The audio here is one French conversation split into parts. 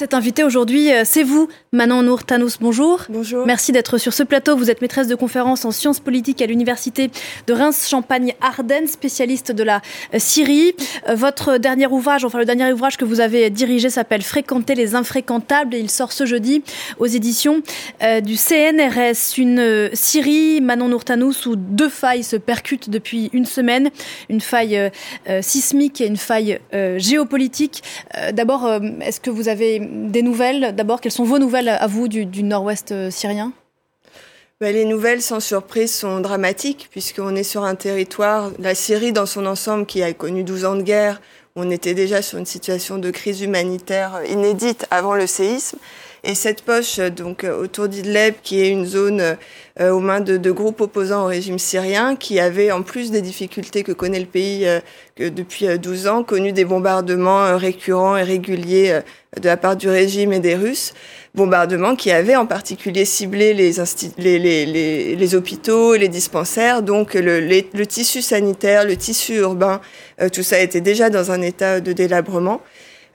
Cet invité aujourd'hui, euh, c'est vous, Manon Nour-Tanous. Bonjour. Bonjour. Merci d'être sur ce plateau. Vous êtes maîtresse de conférence en sciences politiques à l'université de Reims-Champagne-Ardennes, spécialiste de la euh, Syrie. Euh, votre dernier ouvrage, enfin le dernier ouvrage que vous avez dirigé s'appelle Fréquenter les infréquentables et il sort ce jeudi aux éditions du CNRS. Une Syrie, Manon Nour-Tanous, où deux failles se percutent depuis une semaine. Une faille sismique et une faille géopolitique. D'abord, est-ce que vous avez des nouvelles D'abord, quelles sont vos nouvelles à vous du, nord-ouest euh, syrien? Bah, les nouvelles, sans surprise, sont dramatiques, puisqu'on est sur un territoire, la Syrie dans son ensemble, qui a connu 12 ans de guerre. On était déjà sur une situation de crise humanitaire inédite avant le séisme. Et cette poche, donc autour d'Idleb, qui est une zone euh, aux mains de, groupes opposants au régime syrien, qui avait, en plus des difficultés que connaît le pays euh, depuis 12 ans, connu des bombardements récurrents et réguliers de la part du régime et des Russes, bombardements qui avaient en particulier ciblé les, les, hôpitaux les dispensaires. Donc le, le, tissu sanitaire, le tissu urbain, euh, tout ça était déjà dans un état de délabrement.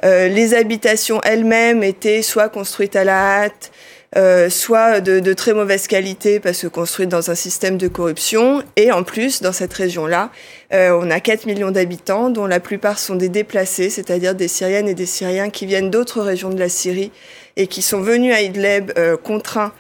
Euh, les habitations elles-mêmes étaient soit construites à la hâte, euh, soit de, de, très mauvaise qualité parce que construites dans un système de corruption. Et en plus, dans cette région-là, euh, on a 4 millions d'habitants, dont la plupart sont des déplacés, c'est-à-dire des Syriennes et des Syriens qui viennent d'autres régions de la Syrie et qui sont venus à Idlib euh, contraints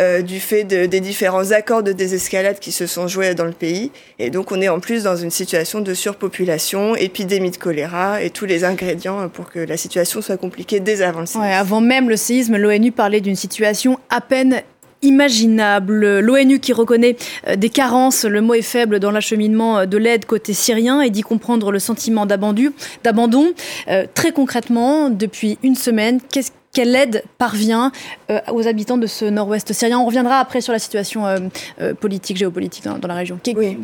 euh, du fait de, des différents accords de désescalade qui se sont joués dans le pays. Et donc on est en plus dans une situation de surpopulation, épidémie de choléra et tous les ingrédients pour que la situation soit compliquée dès avant le séisme. Ouais, avant même le séisme, l'ONU parlait d'une situation à peine imaginable. L'ONU qui reconnaît euh, des carences, le mot est faible dans l'acheminement euh, de l'aide côté syrien et dit comprendre le sentiment d'abandon. Euh, très concrètement, depuis une semaine, qu'est-ce quelle aide parvient aux habitants de ce nord-ouest syrien On reviendra après sur la situation politique, géopolitique dans, la région. Oui.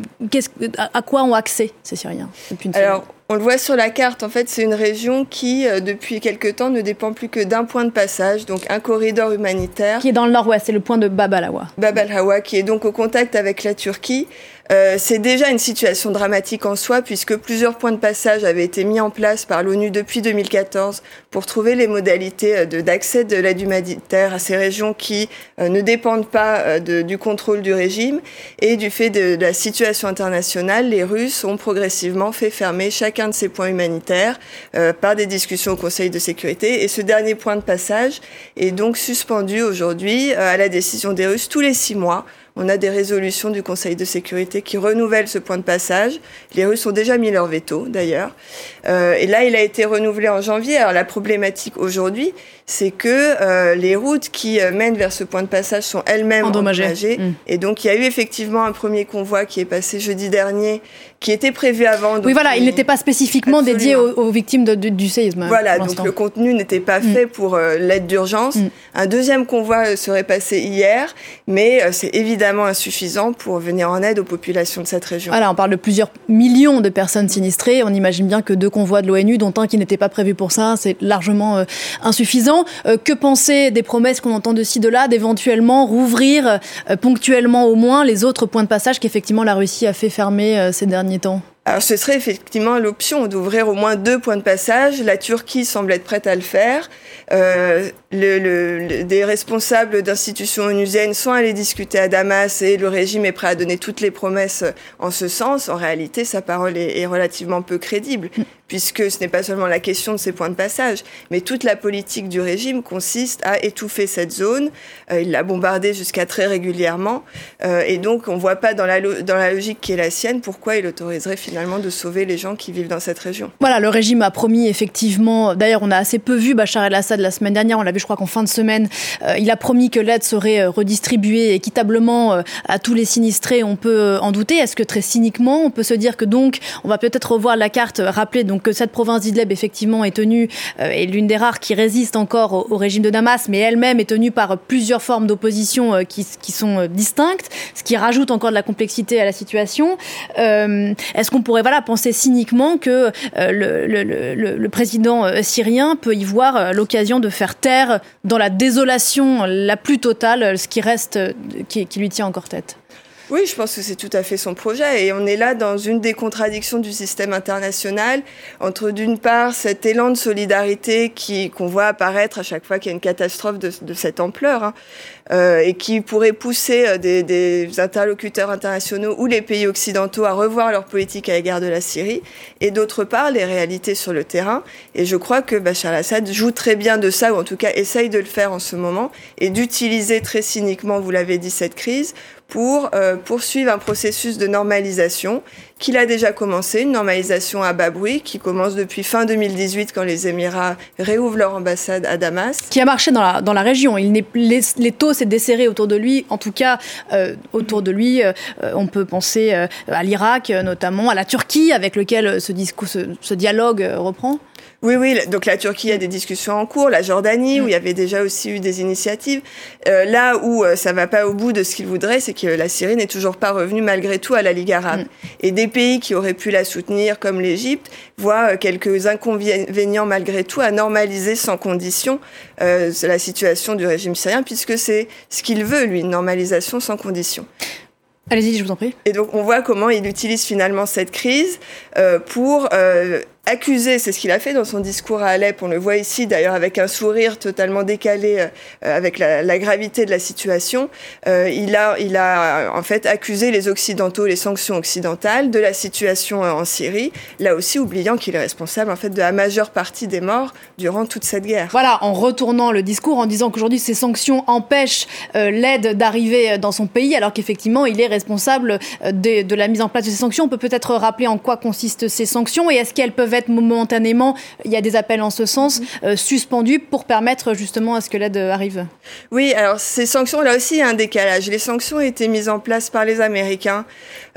à, quoi ont accès ces Syriens depuis une semaine? on le voit sur la carte, en fait, c'est une région qui, euh, depuis quelque temps, ne dépend plus que d'un point de passage, donc un corridor humanitaire. Qui est dans le nord-ouest, c'est le point de Bab al-Hawa. Bab al-Hawa, qui est donc au contact avec la Turquie. Euh, c'est déjà une situation dramatique en soi puisque plusieurs points de passage avaient été mis en place par l'ONU depuis 2014 pour trouver les modalités euh, d'accès de, l'aide humanitaire à ces régions qui euh, ne dépendent pas du contrôle du régime. Et du fait de, de, la situation internationale, les Russes ont progressivement fait fermer chacun de ces points humanitaires par des discussions au Conseil de sécurité. Et ce dernier point de passage est donc suspendu aujourd'hui à la décision des Russes tous les six mois on a des résolutions du Conseil de sécurité qui renouvellent ce point de passage. Les Russes ont déjà mis leur veto, d'ailleurs. Euh, et là, il a été renouvelé en janvier. Alors la problématique aujourd'hui, c'est que euh, les routes qui euh, mènent vers ce point de passage sont elles-mêmes endommagées. Mm. Et donc, il y a eu effectivement un premier convoi qui est passé jeudi dernier, qui était prévu avant. oui, voilà, il n'était pas spécifiquement dédié aux, victimes du séisme. Voilà, donc le contenu n'était pas mm. fait pour euh, l'aide d'urgence. Mm. Un deuxième convoi serait passé hier, mais c'est évidemment insuffisant pour venir en aide aux populations de cette région. Voilà, on parle de plusieurs millions de personnes sinistrées. On imagine bien que deux convois de l'ONU, dont un qui n'était pas prévu pour ça, c'est largement insuffisant. Euh, que penser des promesses qu'on entend de ci, de là, d'éventuellement rouvrir euh, ponctuellement au moins les autres points de passage qu'effectivement la Russie a fait fermer euh, ces derniers temps? Alors ce serait effectivement l'option d'ouvrir au moins deux points de passage. La Turquie semble être prête à le faire. Euh, des responsables d'institutions onusiennes sont allés discuter à Damas et le régime est prêt à donner toutes les promesses en ce sens. En réalité, sa parole est relativement peu crédible puisque ce n'est pas seulement la question de ces points de passage, mais toute la politique du régime consiste à étouffer cette zone. Euh, il l'a bombardée jusqu'à très régulièrement, euh, et donc on ne voit pas dans la, dans la logique qui est la sienne pourquoi il autoriserait finalement de sauver les gens qui vivent dans cette région. Voilà, le régime a promis effectivement, d'ailleurs on a assez peu vu Bachar el-Assad la semaine dernière, on l'a vu je crois qu'en fin de semaine, euh, il a promis que l'aide serait redistribuée équitablement à tous les sinistrés, on peut en douter. Est-ce que très cyniquement, on peut se dire que donc on va peut-être revoir la carte, rappeler donc que cette province d'Idleb effectivement est tenue, euh, est l'une des rares qui résiste encore au, régime de Damas, mais elle-même est tenue par plusieurs formes d'opposition euh, qui, sont distinctes, ce qui rajoute encore de la complexité à la situation. Est-ce qu'on pourrait voilà penser cyniquement que le, président syrien peut y voir l'occasion de faire taire dans la désolation la plus totale ce qui reste, qui lui tient encore tête? Oui, je pense que c'est tout à fait son projet. Et on est là dans une des contradictions du système international, entre d'une part cet élan de solidarité qui qu'on voit apparaître à chaque fois qu'il y a une catastrophe de, de cette ampleur, hein, euh, et qui pourrait pousser euh, des, interlocuteurs internationaux ou les pays occidentaux à revoir leur politique à l'égard de la Syrie, et d'autre part les réalités sur le terrain. Et je crois que Bachar al-Assad joue très bien de ça, ou en tout cas essaye de le faire en ce moment, et d'utiliser très cyniquement, vous l'avez dit, cette crise pour euh, poursuivre un processus de normalisation qu'il a déjà commencé, une normalisation à bas bruit qui commence depuis fin 2018 quand les Émirats réouvrent leur ambassade à Damas. Qui a marché dans la, dans la région. Il les, les taux s'est desserré autour de lui, en tout cas euh, autour de lui. Euh, on peut penser à l'Irak notamment, à la Turquie avec lequel ce, discours, ce, dialogue reprend. Oui, oui. Donc la Turquie a des discussions en cours, la Jordanie, où il y avait déjà aussi eu des initiatives. Euh, là où euh, ça va pas au bout de ce qu'il voudrait, c'est que la Syrie n'est toujours pas revenue malgré tout à la Ligue arabe. Mm. Et des pays qui auraient pu la soutenir, comme l'Égypte, voient euh, quelques inconvénients malgré tout à normaliser sans condition euh, la situation du régime syrien, puisque c'est ce qu'il veut, lui, une normalisation sans condition. Allez-y, je vous en prie. Et donc on voit comment il utilise finalement cette crise pour euh, accuser, c'est ce qu'il a fait dans son discours à Alep, on le voit ici d'ailleurs avec un sourire totalement décalé euh, avec la, gravité de la situation, euh, il, a, il a en fait accusé les Occidentaux, les sanctions occidentales de la situation en Syrie, là aussi oubliant qu'il est responsable en fait de la majeure partie des morts durant toute cette guerre. Voilà, en retournant le discours, en disant qu'aujourd'hui ces sanctions empêchent euh, l'aide d'arriver dans son pays, alors qu'effectivement il est responsable de, de, la mise en place de ces sanctions. On peut peut-être rappeler en quoi consistent ces sanctions et est-ce qu'elles peuvent être momentanément, il y a des appels en ce sens, euh, suspendus pour permettre justement à ce que l'aide arrive Oui, alors ces sanctions, là aussi, il y a un décalage. Les sanctions ont été mises en place par les Américains.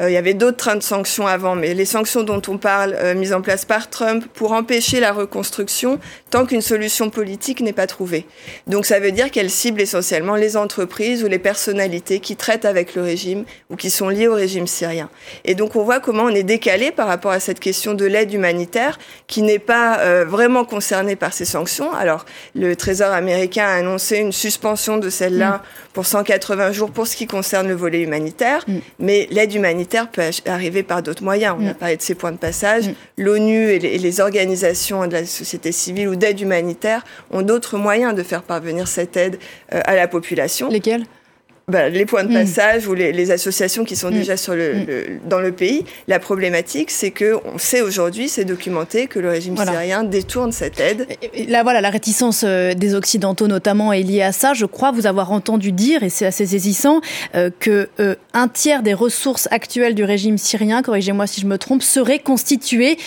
Euh, il y avait d'autres trains de sanctions avant, mais les sanctions dont on parle, euh, mises en place par Trump pour empêcher la reconstruction tant qu'une solution politique n'est pas trouvée. Donc ça veut dire qu'elles ciblent essentiellement les entreprises ou les personnalités qui traitent avec le régime ou qui sont liées au régime syrien. Et donc on voit comment on est décalé par rapport à cette question de l'aide humanitaire qui n'est pas euh, vraiment concerné par ces sanctions. Alors, le Trésor américain a annoncé une suspension de celle-là mm. pour 180 jours pour ce qui concerne le volet humanitaire, mm. mais l'aide humanitaire peut arriver par d'autres moyens. On mm. a parlé de ces points de passage. Mm. L'ONU et, et les, organisations de la société civile ou d'aide humanitaire ont d'autres moyens de faire parvenir cette aide euh, à la population. Lesquels? Bah, les points de mm. passage mmh. ou les, les, associations qui sont mmh. déjà sur le, mmh. le, dans le pays. La problématique, c'est que on sait aujourd'hui, c'est documenté, que le régime voilà. syrien détourne cette aide. Là, voilà, la réticence euh, des Occidentaux notamment est liée à ça. Je crois vous avoir entendu dire, et c'est assez saisissant, euh, que euh, un tiers des ressources actuelles du régime syrien, corrigez-moi si je me trompe, serait constitué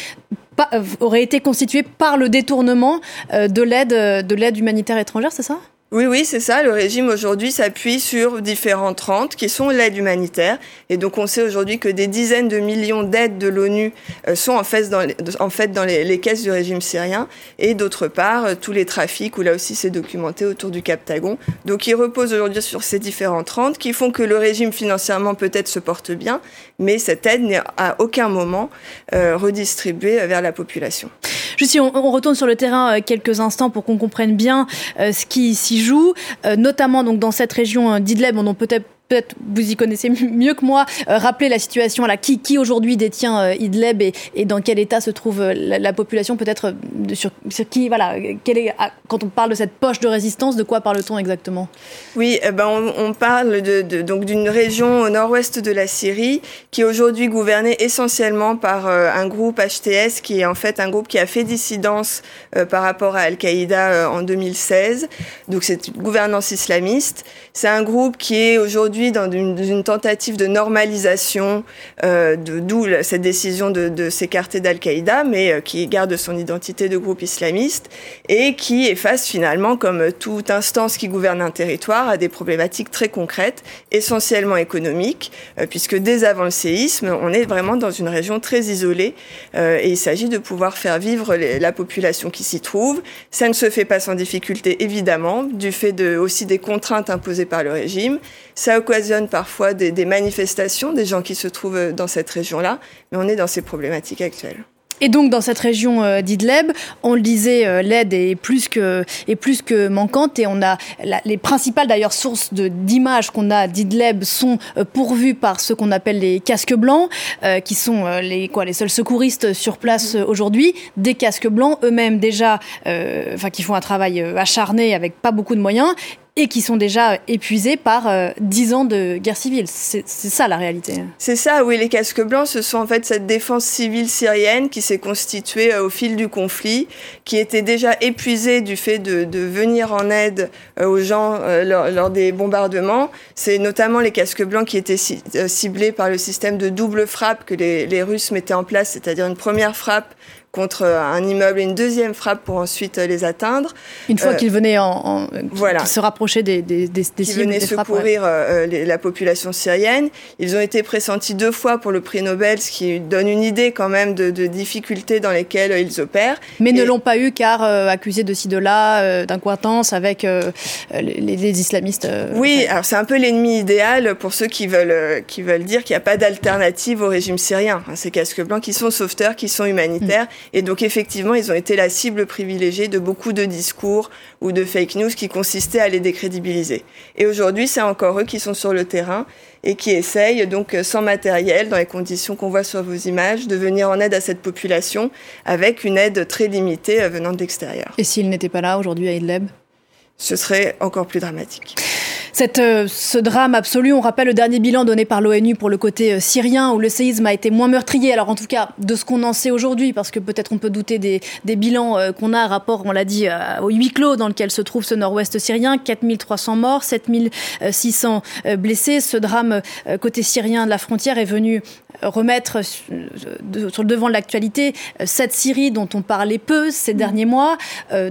pas, euh, aurait été constitué par le détournement de l'aide de l'aide humanitaire étrangère, c'est ça? Oui, oui, c'est ça. Le régime aujourd'hui s'appuie sur différentes rentes qui sont l'aide humanitaire. Et donc on sait aujourd'hui que des dizaines de millions d'aides de l'ONU euh, sont en fait dans, les, caisses du régime syrien. Et d'autre part, euh, tous les trafics, où là aussi c'est documenté autour du Cap Tagon. Donc il repose aujourd'hui sur ces différentes rentes qui font que le régime financièrement peut-être se porte bien, mais cette aide n'est à aucun moment euh, redistribuée vers la population. Juste si on, retourne sur le terrain euh, quelques instants pour qu'on comprenne bien euh, ce qui s'y joue, euh, notamment donc dans cette région d'Idleb, on peut-être peut-être vous y connaissez mieux que moi, euh, rappeler la situation là, qui, qui aujourd'hui détient euh, Idleb et, dans quel état se trouve euh, la, la population, peut-être euh, sur, qui, voilà, est, ah, quand on parle de cette poche de résistance, de quoi parle-t-on exactement? Oui, eh ben on, parle de, donc d'une région au nord-ouest de la Syrie qui est aujourd'hui gouvernée essentiellement par euh, un groupe HTS qui est en fait un groupe qui a fait dissidence euh, par rapport à Al-Qaïda en 2016. Donc c'est une gouvernance islamiste. C'est un groupe qui est aujourd'hui dans une, tentative de normalisation, euh, d'où cette décision de, s'écarter d'Al-Qaïda, mais euh, qui garde son identité de groupe islamiste et qui est face finalement, comme toute instance qui gouverne un territoire, à des problématiques très concrètes, essentiellement économiques, euh, puisque dès avant le séisme, on est vraiment dans une région très isolée et il s'agit de pouvoir faire vivre la population qui s'y trouve. Ça ne se fait pas sans difficulté, évidemment, du fait aussi des contraintes imposées par le régime. Ça occasionne parfois des, manifestations des gens qui se trouvent dans cette région-là, mais on est dans ces problématiques actuelles. Et donc dans cette région euh, d'Idleb, on le disait, euh, l'aide est plus que manquante et on a les principales d'ailleurs sources d'images qu'on a d'Idleb sont euh, pourvues par ce qu'on appelle les casques blancs, qui sont les quoi les seuls secouristes sur place aujourd'hui, des casques blancs eux-mêmes déjà, enfin qui font un travail acharné avec pas beaucoup de moyens et qui sont déjà épuisés par euh, dix ans de guerre civile. C'est ça la réalité. C'est ça, oui. Les casques blancs, ce sont en fait cette défense civile syrienne qui s'est constituée euh, au fil du conflit, qui était déjà épuisée du fait de, de venir en aide euh, aux gens lors, lors, des bombardements. C'est notamment les casques blancs qui étaient ciblés par le système de double frappe que les Russes mettaient en place, c'est-à-dire une première frappe contre un immeuble et une deuxième frappe pour ensuite les atteindre. Une fois euh, qu'ils venaient en, voilà. se rapprocher des, des, des, des cibles, venaient secourir euh, la population syrienne. Ils ont été pressentis deux fois pour le prix Nobel, ce qui donne une idée quand même de, de difficultés dans lesquelles ils opèrent. Mais ne l'ont pas eu car euh, accusés de ci de là, d'incointance avec les, les, islamistes. oui, alors c'est un peu l'ennemi idéal pour ceux qui veulent qui veulent dire qu'il n'y a pas d'alternative au régime syrien. Ces casques blancs qui sont sauveteurs, qui sont humanitaires. Et donc effectivement, ils ont été la cible privilégiée de beaucoup de discours ou de fake news qui consistaient à les décrédibiliser. Et aujourd'hui, c'est encore eux qui sont sur le terrain et qui essayent donc sans matériel, dans les conditions qu'on voit sur vos images, de venir en aide à cette population avec une aide très limitée euh, venant de l'extérieur. Et s'ils n'étaient pas là aujourd'hui à Idlib Ce serait encore plus dramatique. Cette, euh, ce drame absolu, on rappelle le dernier bilan donné par l'ONU pour le côté euh, syrien, où le séisme a été moins meurtrier. Alors en tout cas, de ce qu'on en sait aujourd'hui, parce que peut-être on peut douter des, des bilans euh, qu'on a, rapport, on l'a dit, au huis clos dans lequel se trouve ce nord-ouest syrien, 4300 morts, 7600 blessés. Ce drame côté syrien de la frontière est venu remettre sur le devant de l'actualité cette Syrie dont on parlait peu ces mm. derniers mois,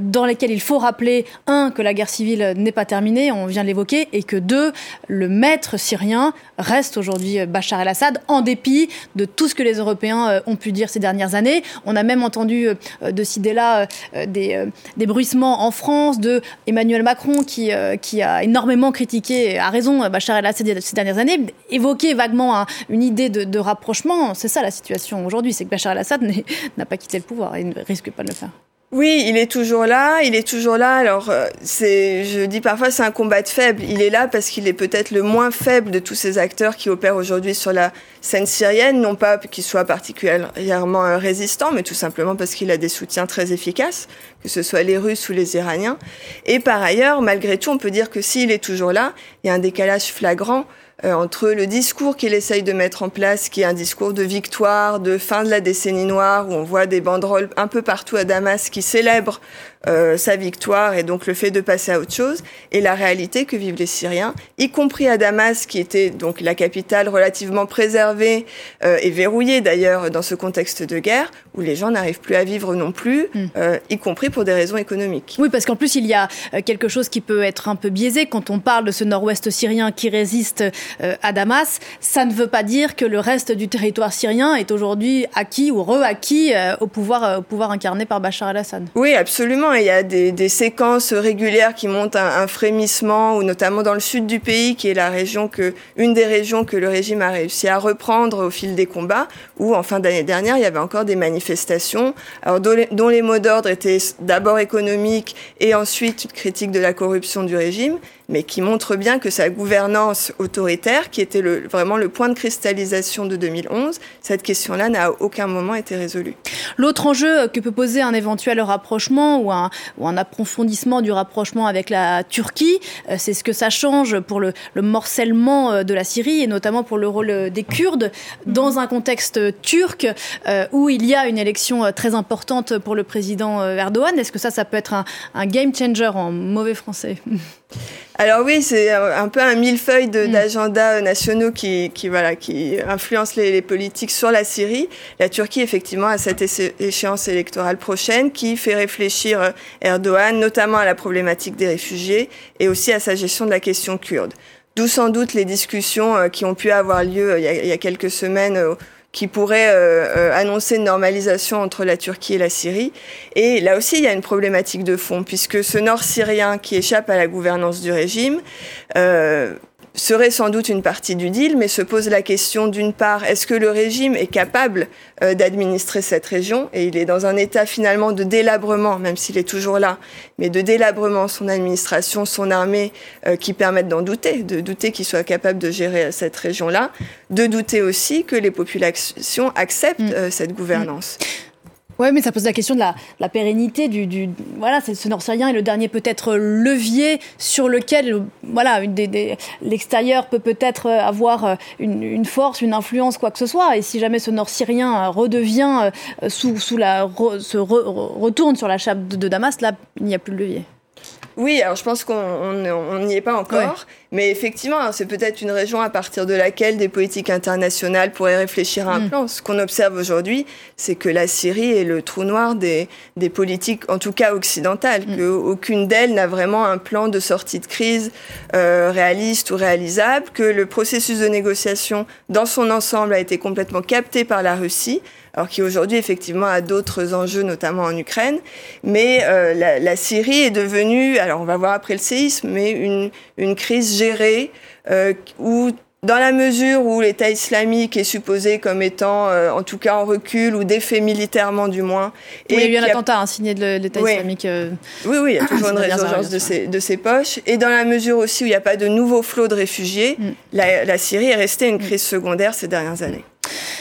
dans lesquels il faut rappeler, un, que la guerre civile n'est pas terminée, on vient de l'évoquer, et que deux, le maître syrien reste aujourd'hui euh, Bachar el-Assad, en dépit de tout ce que les Européens euh, ont pu dire ces dernières années. On a même entendu euh, de ci, là des, des bruissements en France de Emmanuel Macron qui, qui a énormément critiqué, a raison, Bachar el-Assad ces dernières années, évoquer vaguement une idée de, de rapprochement. C'est ça la situation aujourd'hui, c'est que Bachar el-Assad n'a pas quitté le pouvoir et ne risque pas de le faire. Oui, il est toujours là, il est toujours là. Alors, euh, c'est, je dis parfois, c'est un combat de faible. Il est là parce qu'il est peut-être le moins faible de tous ces acteurs qui opèrent aujourd'hui sur la scène syrienne. Non pas qu'il soit particulièrement euh, résistant, mais tout simplement parce qu'il a des soutiens très efficaces, que ce soit les Russes ou les Iraniens. Et par ailleurs, malgré tout, on peut dire que s'il est toujours là, il y a un décalage flagrant entre le discours qu'il essaye de mettre en place, qui est un discours de victoire, de fin de la décennie noire, où on voit des banderoles un peu partout à Damas qui célèbrent euh, sa victoire et donc le fait de passer à autre chose, et la réalité que vivent les Syriens, y compris à Damas, qui était donc la capitale relativement préservée euh, et verrouillée d'ailleurs dans ce contexte de guerre, où les gens n'arrivent plus à vivre non plus, hmm. euh, y compris pour des raisons économiques. Oui, parce qu'en plus il y a quelque chose qui peut être un peu biaisé quand on parle de ce nord-ouest syrien qui résiste à Damas. Ça ne veut pas dire que le reste du territoire syrien est aujourd'hui acquis ou re-acquis au pouvoir, au pouvoir incarné par Bachar el-Assad. Oui, absolument il y a des, séquences régulières qui montent un, frémissement, ou notamment dans le sud du pays, qui est la région que, une des régions que le régime a réussi à reprendre au fil des combats, où en fin d'année dernière, il y avait encore des manifestations, dont les, mots d'ordre étaient d'abord économiques et ensuite critique de la corruption du régime, mais qui montre bien que sa gouvernance autoritaire, qui était le, vraiment le point de cristallisation de 2011, cette question-là n'a à aucun moment été résolue. L'autre enjeu que peut poser un éventuel rapprochement ou un, ou un approfondissement du rapprochement avec la Turquie, euh, c'est ce que ça change pour le, le, morcellement euh, de la Syrie et notamment pour le rôle des Kurdes dans un contexte turc euh, où il y a une élection très importante pour le président Erdogan. Est-ce que ça, ça peut être un, un game changer en mauvais français? Alors oui, c'est un peu un millefeuille mm. d'agendas nationaux qui, qui, voilà, qui influencent les, politiques sur la Syrie. La Turquie, effectivement, a cette échéance électorale prochaine qui fait réfléchir euh, Erdogan, notamment à la problématique des réfugiés et aussi à sa gestion de la question kurde. D'où sans doute les discussions euh, qui ont pu avoir lieu euh, il y a, il y a quelques semaines qui pourrait euh, euh, annoncer une normalisation entre la Turquie et la Syrie. Et là aussi, il y a une problématique de fond, puisque ce nord syrien qui échappe à la gouvernance du régime, euh, serait sans doute une partie du deal, mais se pose la question d'une part, est-ce que le régime est capable euh, d'administrer cette région? Et il est dans un état finalement de délabrement, même s'il est toujours là, mais de délabrement, son administration, son armée, euh, qui permettent d'en douter, de douter qu'il soit capable de gérer cette région-là, de douter aussi que les populations acceptent mm. euh, cette gouvernance. Mm. Oui, mais ça pose la question de la, pérennité du, voilà, ce nord syrien est le dernier peut-être levier sur lequel voilà, l'extérieur peut peut-être avoir une, force, une influence, quoi que ce soit. Et si jamais ce nord syrien redevient euh, sous, sous la se retourne sur la chape de Damas, là, il n'y a plus de levier. Oui, alors je pense qu'on n'y est pas encore, mais effectivement, hein, c'est peut-être une région à partir de laquelle des politiques internationales pourraient réfléchir à un mm. plan. Ce qu'on observe aujourd'hui, c'est que la Syrie est le trou noir des, des politiques, en tout cas occidentales, mm. qu'aucune d'elles n'a vraiment un plan de sortie de crise euh, réaliste ou réalisable, que le processus de négociation dans son ensemble a été complètement capté par la Russie alors qui aujourd'hui effectivement a d'autres enjeux, notamment en Ukraine. Mais euh, la, la, Syrie est devenue, alors on va voir après le séisme, mais une, une crise gérée euh, où dans la mesure où l'État islamique est supposé comme étant, euh, en tout cas en recul ou défait militairement du moins. Et il y a eu un attentat hein, signé de l'État islamique. Euh, oui, oui, il y a toujours une résurgence de ses, de ses poches. Et dans la mesure aussi où il n'y a pas de nouveaux flots de réfugiés, mm. la, la, Syrie est restée une crise secondaire ces dernières années.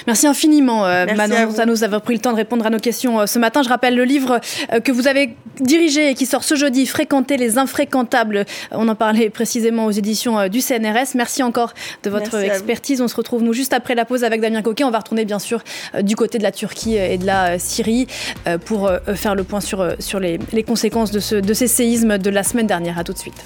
Merci infiniment, euh, Manon Montanos, d'avoir pris le temps de répondre à nos questions euh, ce matin. Je rappelle le livre euh, que vous avez dirigé et qui sort ce jeudi, Fréquenter les infréquentables. On en parlait précisément aux éditions du CNRS. Merci encore de votre expertise. On se retrouve, nous, juste après la pause avec Damien Coquet. On va retourner, bien sûr, du côté de la Turquie et de la Syrie pour faire le point sur, sur les, les conséquences de, ce, de ces séismes de la semaine dernière. À tout de suite.